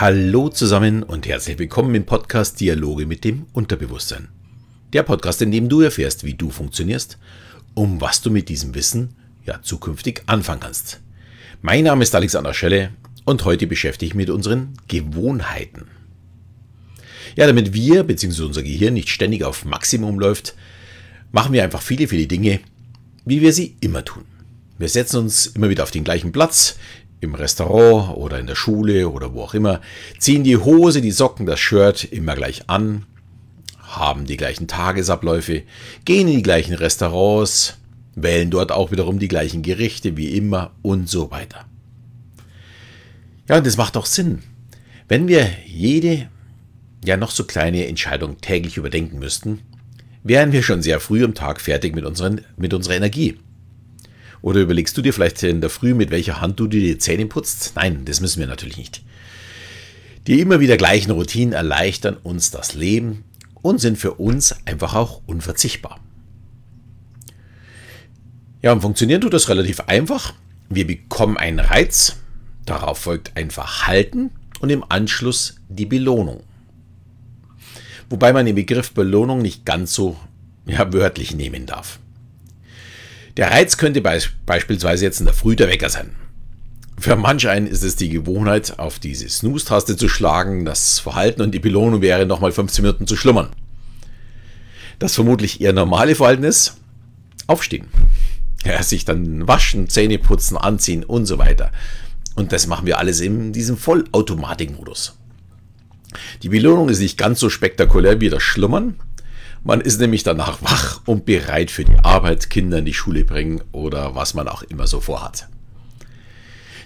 Hallo zusammen und herzlich willkommen im Podcast Dialoge mit dem Unterbewusstsein. Der Podcast, in dem du erfährst, wie du funktionierst, um was du mit diesem Wissen ja zukünftig anfangen kannst. Mein Name ist Alexander Schelle und heute beschäftige ich mich mit unseren Gewohnheiten. Ja, damit wir bzw. unser Gehirn nicht ständig auf Maximum läuft, machen wir einfach viele, viele Dinge, wie wir sie immer tun. Wir setzen uns immer wieder auf den gleichen Platz, im Restaurant oder in der Schule oder wo auch immer, ziehen die Hose, die Socken, das Shirt immer gleich an, haben die gleichen Tagesabläufe, gehen in die gleichen Restaurants, wählen dort auch wiederum die gleichen Gerichte wie immer und so weiter. Ja, und das macht auch Sinn. Wenn wir jede, ja noch so kleine Entscheidung täglich überdenken müssten, wären wir schon sehr früh am Tag fertig mit, unseren, mit unserer Energie. Oder überlegst du dir vielleicht in der Früh, mit welcher Hand du dir die Zähne putzt? Nein, das müssen wir natürlich nicht. Die immer wieder gleichen Routinen erleichtern uns das Leben und sind für uns einfach auch unverzichtbar. Ja, und funktionieren tut das relativ einfach. Wir bekommen einen Reiz, darauf folgt ein Verhalten und im Anschluss die Belohnung. Wobei man den Begriff Belohnung nicht ganz so ja, wörtlich nehmen darf. Der Reiz könnte beisp beispielsweise jetzt in der Früh der Wecker sein. Für manch einen ist es die Gewohnheit, auf diese Snooze-Taste zu schlagen. Das Verhalten und die Belohnung wäre nochmal 15 Minuten zu schlummern. Das vermutlich eher normale Verhalten ist aufstehen. Ja, sich dann waschen, Zähne putzen, anziehen und so weiter. Und das machen wir alles in diesem Vollautomatikmodus. Die Belohnung ist nicht ganz so spektakulär wie das Schlummern. Man ist nämlich danach wach und bereit für die Arbeit, Kinder in die Schule bringen oder was man auch immer so vorhat.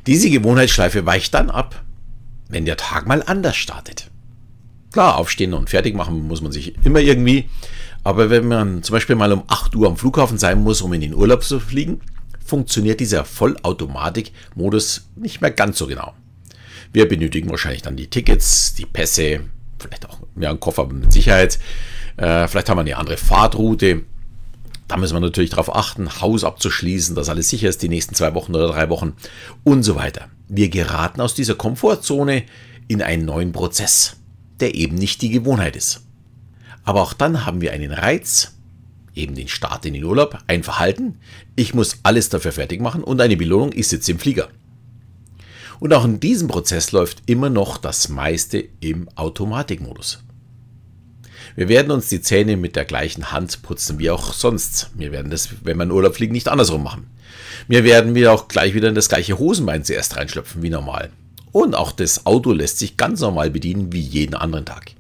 Diese Gewohnheitsschleife weicht dann ab, wenn der Tag mal anders startet. Klar, aufstehen und fertig machen muss man sich immer irgendwie, aber wenn man zum Beispiel mal um 8 Uhr am Flughafen sein muss, um in den Urlaub zu fliegen, funktioniert dieser Vollautomatik-Modus nicht mehr ganz so genau. Wir benötigen wahrscheinlich dann die Tickets, die Pässe, vielleicht auch ja, einen Koffer mit Sicherheit. Äh, vielleicht haben wir eine andere Fahrtroute. Da müssen wir natürlich darauf achten, Haus abzuschließen, dass alles sicher ist, die nächsten zwei Wochen oder drei Wochen und so weiter. Wir geraten aus dieser Komfortzone in einen neuen Prozess, der eben nicht die Gewohnheit ist. Aber auch dann haben wir einen Reiz, eben den Start in den Urlaub, ein Verhalten, ich muss alles dafür fertig machen und eine Belohnung, ich sitze im Flieger. Und auch in diesem Prozess läuft immer noch das meiste im Automatikmodus. Wir werden uns die Zähne mit der gleichen Hand putzen wie auch sonst. Wir werden das, wenn wir in Urlaub fliegen, nicht andersrum machen. Wir werden wir auch gleich wieder in das gleiche Hosenbein zuerst reinschlüpfen wie normal. Und auch das Auto lässt sich ganz normal bedienen wie jeden anderen Tag.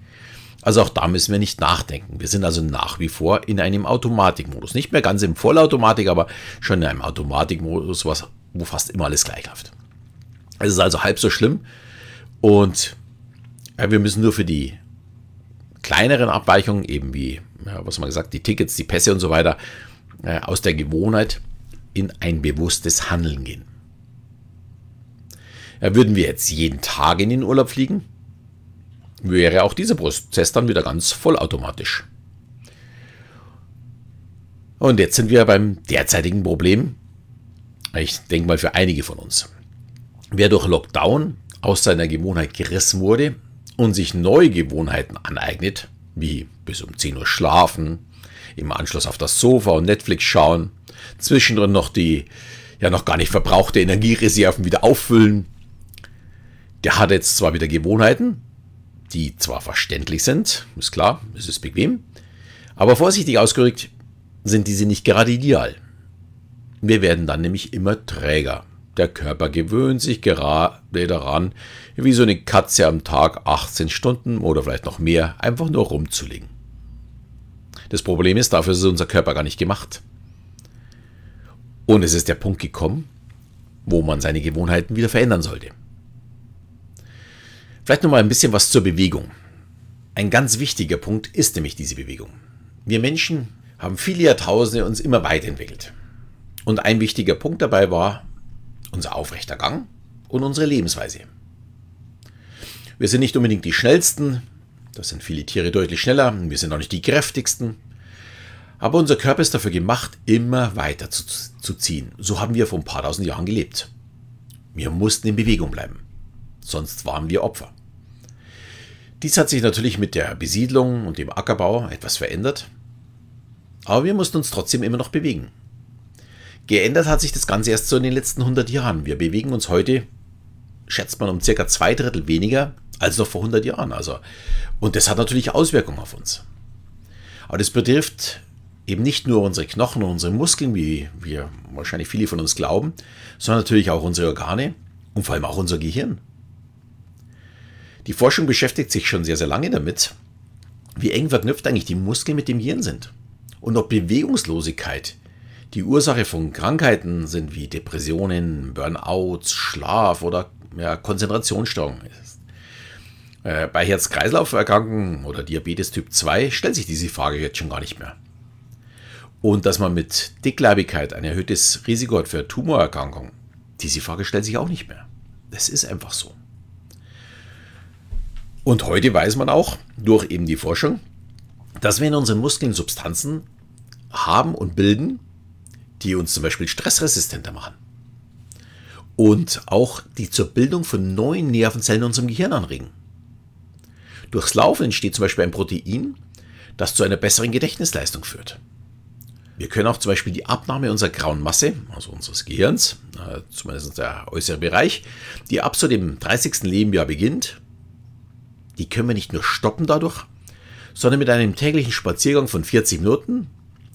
Also auch da müssen wir nicht nachdenken. Wir sind also nach wie vor in einem Automatikmodus. Nicht mehr ganz im Vollautomatik, aber schon in einem Automatikmodus, wo fast immer alles gleich läuft. Es ist also halb so schlimm. Und ja, wir müssen nur für die kleineren Abweichungen, eben wie, ja, was man gesagt, die Tickets, die Pässe und so weiter, äh, aus der Gewohnheit in ein bewusstes Handeln gehen. Ja, würden wir jetzt jeden Tag in den Urlaub fliegen, wäre auch dieser Prozess dann wieder ganz vollautomatisch. Und jetzt sind wir beim derzeitigen Problem. Ich denke mal für einige von uns. Wer durch Lockdown aus seiner Gewohnheit gerissen wurde und sich neue Gewohnheiten aneignet, wie bis um 10 Uhr schlafen, im Anschluss auf das Sofa und Netflix schauen, zwischendrin noch die ja noch gar nicht verbrauchte Energiereserven wieder auffüllen, der hat jetzt zwar wieder Gewohnheiten, die zwar verständlich sind, ist klar, es ist bequem, aber vorsichtig ausgerückt sind diese nicht gerade ideal. Wir werden dann nämlich immer träger. Der Körper gewöhnt sich gerade daran, wie so eine Katze am Tag 18 Stunden oder vielleicht noch mehr einfach nur rumzulegen. Das Problem ist, dafür ist unser Körper gar nicht gemacht. Und es ist der Punkt gekommen, wo man seine Gewohnheiten wieder verändern sollte. Vielleicht noch mal ein bisschen was zur Bewegung. Ein ganz wichtiger Punkt ist nämlich diese Bewegung. Wir Menschen haben viele Jahrtausende uns immer weiterentwickelt. Und ein wichtiger Punkt dabei war unser aufrechter Gang und unsere Lebensweise. Wir sind nicht unbedingt die schnellsten, das sind viele Tiere deutlich schneller, wir sind auch nicht die kräftigsten, aber unser Körper ist dafür gemacht, immer weiter zu, zu ziehen. So haben wir vor ein paar tausend Jahren gelebt. Wir mussten in Bewegung bleiben, sonst waren wir Opfer. Dies hat sich natürlich mit der Besiedlung und dem Ackerbau etwas verändert, aber wir mussten uns trotzdem immer noch bewegen. Geändert hat sich das Ganze erst so in den letzten 100 Jahren. Wir bewegen uns heute, schätzt man, um circa zwei Drittel weniger als noch vor 100 Jahren. Also, und das hat natürlich Auswirkungen auf uns. Aber das betrifft eben nicht nur unsere Knochen und unsere Muskeln, wie wir wahrscheinlich viele von uns glauben, sondern natürlich auch unsere Organe und vor allem auch unser Gehirn. Die Forschung beschäftigt sich schon sehr, sehr lange damit, wie eng verknüpft eigentlich die Muskeln mit dem Gehirn sind und ob Bewegungslosigkeit die Ursache von Krankheiten sind wie Depressionen, Burnouts, Schlaf oder ja, Konzentrationsstörungen. Äh, bei Herz-Kreislauf-Erkrankungen oder Diabetes Typ 2 stellt sich diese Frage jetzt schon gar nicht mehr. Und dass man mit Dickleibigkeit ein erhöhtes Risiko hat für Tumorerkrankungen, diese Frage stellt sich auch nicht mehr. Das ist einfach so. Und heute weiß man auch durch eben die Forschung, dass wir in unseren Muskeln Substanzen haben und bilden, die uns zum Beispiel stressresistenter machen. Und auch die zur Bildung von neuen Nervenzellen in unserem Gehirn anregen. Durchs Laufen entsteht zum Beispiel ein Protein, das zu einer besseren Gedächtnisleistung führt. Wir können auch zum Beispiel die Abnahme unserer grauen Masse, also unseres Gehirns, äh, zumindest der äußere Bereich, die ab zu dem 30. Lebensjahr beginnt, die können wir nicht nur stoppen dadurch, sondern mit einem täglichen Spaziergang von 40 Minuten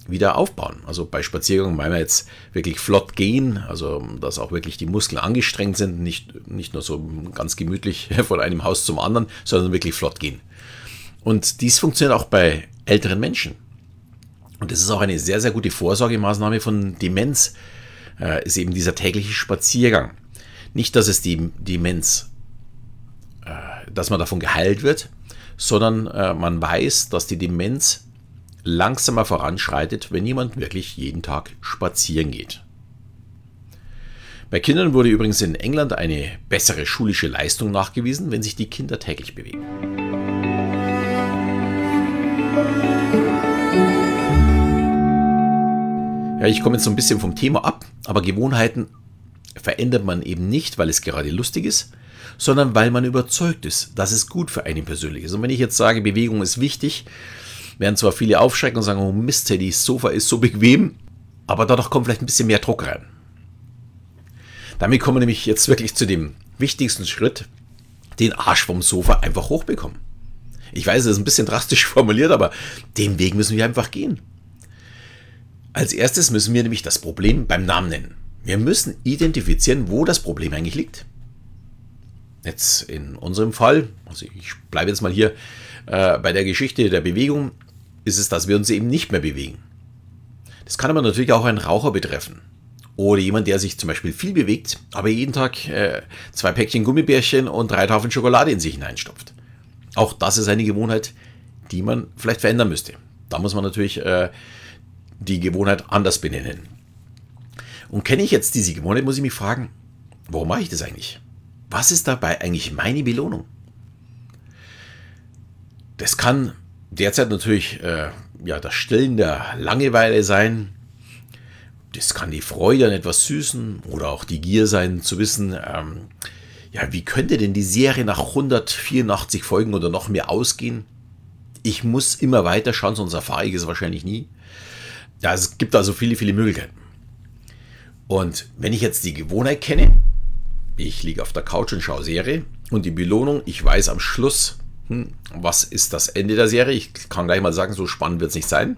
wieder aufbauen. Also bei Spaziergängen meinen wir jetzt wirklich flott gehen, also dass auch wirklich die Muskeln angestrengt sind, nicht, nicht nur so ganz gemütlich von einem Haus zum anderen, sondern wirklich flott gehen. Und dies funktioniert auch bei älteren Menschen. Und das ist auch eine sehr, sehr gute Vorsorgemaßnahme von Demenz, äh, ist eben dieser tägliche Spaziergang. Nicht, dass es die Demenz, äh, dass man davon geheilt wird, sondern äh, man weiß, dass die Demenz langsamer voranschreitet, wenn jemand wirklich jeden Tag spazieren geht. Bei Kindern wurde übrigens in England eine bessere schulische Leistung nachgewiesen, wenn sich die Kinder täglich bewegen. Ja, ich komme jetzt so ein bisschen vom Thema ab, aber Gewohnheiten verändert man eben nicht, weil es gerade lustig ist, sondern weil man überzeugt ist, dass es gut für einen persönlich ist. Und wenn ich jetzt sage, Bewegung ist wichtig, werden zwar viele aufschrecken und sagen, oh Mist, das Sofa ist so bequem, aber dadurch kommt vielleicht ein bisschen mehr Druck rein. Damit kommen wir nämlich jetzt wirklich zu dem wichtigsten Schritt, den Arsch vom Sofa einfach hochbekommen. Ich weiß, das ist ein bisschen drastisch formuliert, aber den Weg müssen wir einfach gehen. Als erstes müssen wir nämlich das Problem beim Namen nennen. Wir müssen identifizieren, wo das Problem eigentlich liegt. Jetzt in unserem Fall, also ich bleibe jetzt mal hier äh, bei der Geschichte der Bewegung, ist es, dass wir uns eben nicht mehr bewegen. Das kann aber natürlich auch einen Raucher betreffen. Oder jemand, der sich zum Beispiel viel bewegt, aber jeden Tag äh, zwei Päckchen Gummibärchen und drei Tafeln Schokolade in sich hineinstopft. Auch das ist eine Gewohnheit, die man vielleicht verändern müsste. Da muss man natürlich äh, die Gewohnheit anders benennen. Und kenne ich jetzt diese Gewohnheit, muss ich mich fragen, warum mache ich das eigentlich? Was ist dabei eigentlich meine Belohnung? Das kann derzeit natürlich äh, ja, das Stillen der Langeweile sein. Das kann die Freude an etwas Süßen oder auch die Gier sein, zu wissen, ähm, ja, wie könnte denn die Serie nach 184 Folgen oder noch mehr ausgehen? Ich muss immer weiter schauen, sonst erfahre ich es wahrscheinlich nie. Ja, es gibt also viele, viele Möglichkeiten. Und wenn ich jetzt die Gewohnheit kenne, ich liege auf der Couch und schaue Serie und die Belohnung, ich weiß am Schluss, hm, was ist das Ende der Serie? Ich kann gleich mal sagen, so spannend wird es nicht sein.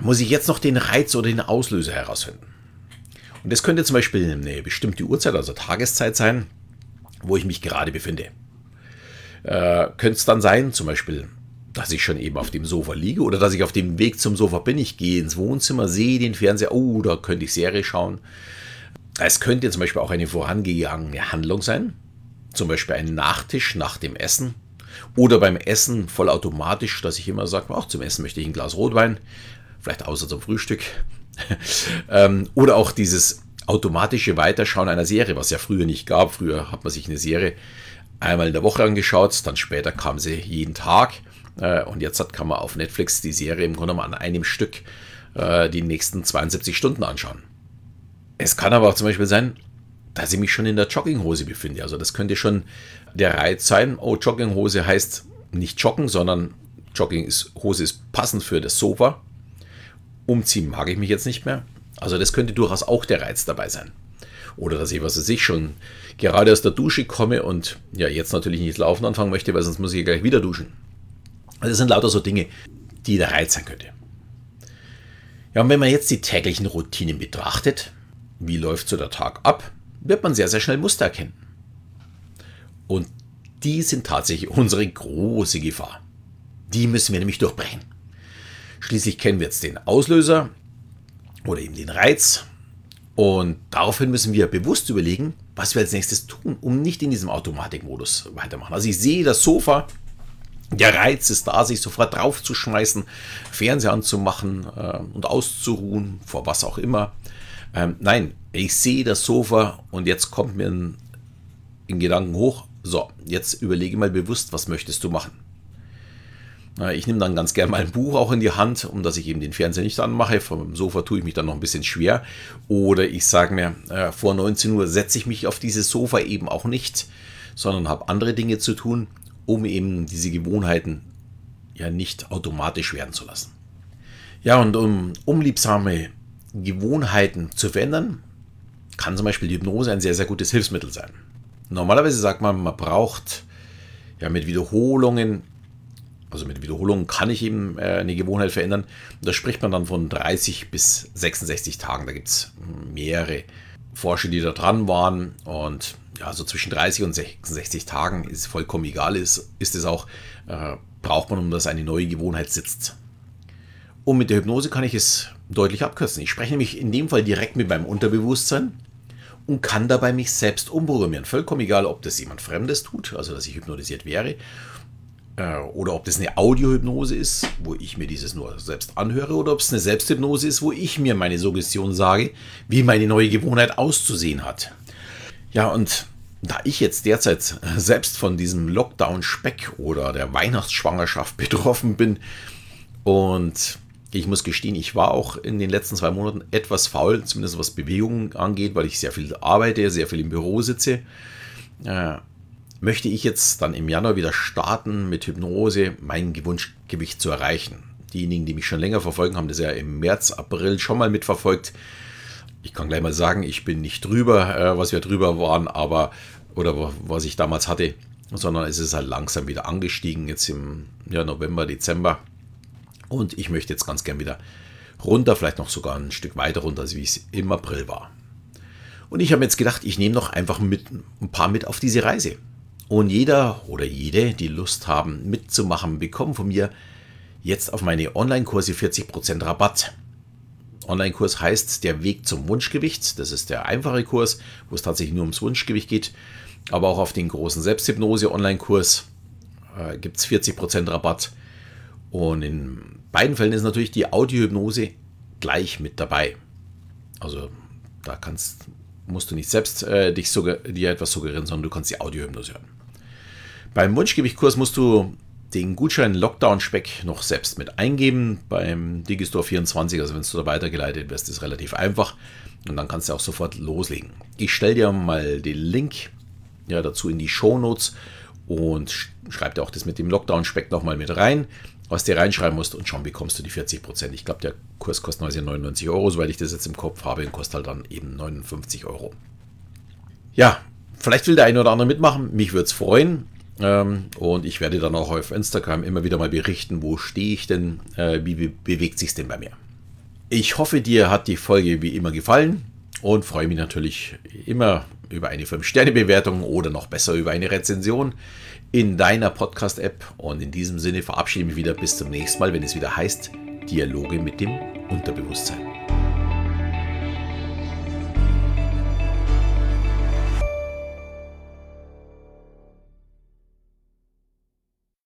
Muss ich jetzt noch den Reiz oder den Auslöser herausfinden? Und das könnte zum Beispiel eine bestimmte Uhrzeit, also Tageszeit sein, wo ich mich gerade befinde. Äh, könnte es dann sein, zum Beispiel, dass ich schon eben auf dem Sofa liege oder dass ich auf dem Weg zum Sofa bin. Ich gehe ins Wohnzimmer, sehe den Fernseher, oh, da könnte ich Serie schauen. Es könnte zum Beispiel auch eine vorangegangene Handlung sein, zum Beispiel ein Nachtisch nach dem Essen oder beim Essen vollautomatisch, dass ich immer sage, auch zum Essen möchte ich ein Glas Rotwein, vielleicht außer zum Frühstück. Ähm, oder auch dieses automatische Weiterschauen einer Serie, was ja früher nicht gab. Früher hat man sich eine Serie einmal in der Woche angeschaut, dann später kam sie jeden Tag. Äh, und jetzt kann man auf Netflix die Serie im Grunde an einem Stück äh, die nächsten 72 Stunden anschauen. Es kann aber auch zum Beispiel sein, dass ich mich schon in der Jogginghose befinde. Also das könnte schon der Reiz sein. Oh, Jogginghose heißt nicht joggen, sondern Jogginghose ist passend für das Sofa. Umziehen mag ich mich jetzt nicht mehr. Also das könnte durchaus auch der Reiz dabei sein. Oder dass ich, was weiß ich, schon gerade aus der Dusche komme und ja, jetzt natürlich nicht laufen anfangen möchte, weil sonst muss ich gleich wieder duschen. Also das sind lauter so Dinge, die der Reiz sein könnte. Ja, und wenn man jetzt die täglichen Routinen betrachtet, wie läuft so der Tag ab, wird man sehr, sehr schnell Muster erkennen. Und die sind tatsächlich unsere große Gefahr. Die müssen wir nämlich durchbrechen. Schließlich kennen wir jetzt den Auslöser oder eben den Reiz. Und daraufhin müssen wir bewusst überlegen, was wir als nächstes tun, um nicht in diesem Automatikmodus weitermachen. Also ich sehe das Sofa, der Reiz ist da, sich sofort draufzuschmeißen, Fernseher anzumachen äh, und auszuruhen, vor was auch immer. Ähm, nein, ich sehe das Sofa und jetzt kommt mir ein, ein Gedanken hoch. So, jetzt überlege mal bewusst, was möchtest du machen? Ich nehme dann ganz gerne mal ein Buch auch in die Hand, um dass ich eben den Fernseher nicht anmache. Vom Sofa tue ich mich dann noch ein bisschen schwer. Oder ich sage mir, äh, vor 19 Uhr setze ich mich auf dieses Sofa eben auch nicht, sondern habe andere Dinge zu tun, um eben diese Gewohnheiten ja nicht automatisch werden zu lassen. Ja, und um unliebsame Gewohnheiten zu verändern, kann zum Beispiel die Hypnose ein sehr, sehr gutes Hilfsmittel sein. Normalerweise sagt man, man braucht ja mit Wiederholungen also mit Wiederholungen kann ich eben äh, eine Gewohnheit verändern. Und da spricht man dann von 30 bis 66 Tagen. Da gibt es mehrere Forscher, die da dran waren. Und ja, so zwischen 30 und 66 Tagen ist vollkommen egal, ist, ist es auch, äh, braucht man, um dass eine neue Gewohnheit sitzt. Und mit der Hypnose kann ich es deutlich abkürzen. Ich spreche nämlich in dem Fall direkt mit meinem Unterbewusstsein und kann dabei mich selbst umprogrammieren. Vollkommen egal, ob das jemand Fremdes tut, also dass ich hypnotisiert wäre, äh, oder ob das eine Audiohypnose ist, wo ich mir dieses nur selbst anhöre, oder ob es eine Selbsthypnose ist, wo ich mir meine Suggestion sage, wie meine neue Gewohnheit auszusehen hat. Ja, und da ich jetzt derzeit selbst von diesem Lockdown-Speck oder der Weihnachtsschwangerschaft betroffen bin und ich muss gestehen, ich war auch in den letzten zwei Monaten etwas faul, zumindest was Bewegungen angeht, weil ich sehr viel arbeite, sehr viel im Büro sitze. Äh, möchte ich jetzt dann im Januar wieder starten mit Hypnose, mein Gewunschgewicht zu erreichen. Diejenigen, die mich schon länger verfolgen, haben das ja im März, April schon mal mitverfolgt. Ich kann gleich mal sagen, ich bin nicht drüber, äh, was wir drüber waren, aber oder was ich damals hatte, sondern es ist halt langsam wieder angestiegen, jetzt im ja, November, Dezember. Und ich möchte jetzt ganz gern wieder runter, vielleicht noch sogar ein Stück weiter runter, als wie es im April war. Und ich habe jetzt gedacht, ich nehme noch einfach mit, ein paar mit auf diese Reise. Und jeder oder jede, die Lust haben mitzumachen, bekommen von mir jetzt auf meine Online-Kurse 40% Rabatt. Online-Kurs heißt der Weg zum Wunschgewicht. Das ist der einfache Kurs, wo es tatsächlich nur ums Wunschgewicht geht. Aber auch auf den großen Selbsthypnose-Online-Kurs äh, gibt es 40% Rabatt. Und in beiden Fällen ist natürlich die Audiohypnose gleich mit dabei. Also da kannst, musst du nicht selbst äh, dich dir etwas suggerieren, sondern du kannst die Audiohypnose hören. Beim Wunschgewichtkurs musst du den Gutschein Lockdown Speck noch selbst mit eingeben beim Digistore 24. Also wenn du da weitergeleitet wirst, ist relativ einfach und dann kannst du auch sofort loslegen. Ich stelle dir mal den Link ja, dazu in die Show Notes und schreib dir auch das mit dem Lockdown Speck nochmal mit rein, was du reinschreiben musst und schon bekommst du die 40%. Ich glaube, der Kurs kostet 99 Euro, soweit ich das jetzt im Kopf habe, und kostet halt dann eben 59 Euro. Ja, vielleicht will der eine oder andere mitmachen. Mich würde es freuen. Ähm, und ich werde dann auch auf Instagram immer wieder mal berichten, wo stehe ich denn, äh, wie be bewegt sich denn bei mir. Ich hoffe, dir hat die Folge wie immer gefallen und freue mich natürlich immer über eine 5-Sterne-Bewertung oder noch besser über eine Rezension in deiner Podcast-App. Und in diesem Sinne verabschiede ich mich wieder bis zum nächsten Mal, wenn es wieder heißt Dialoge mit dem Unterbewusstsein.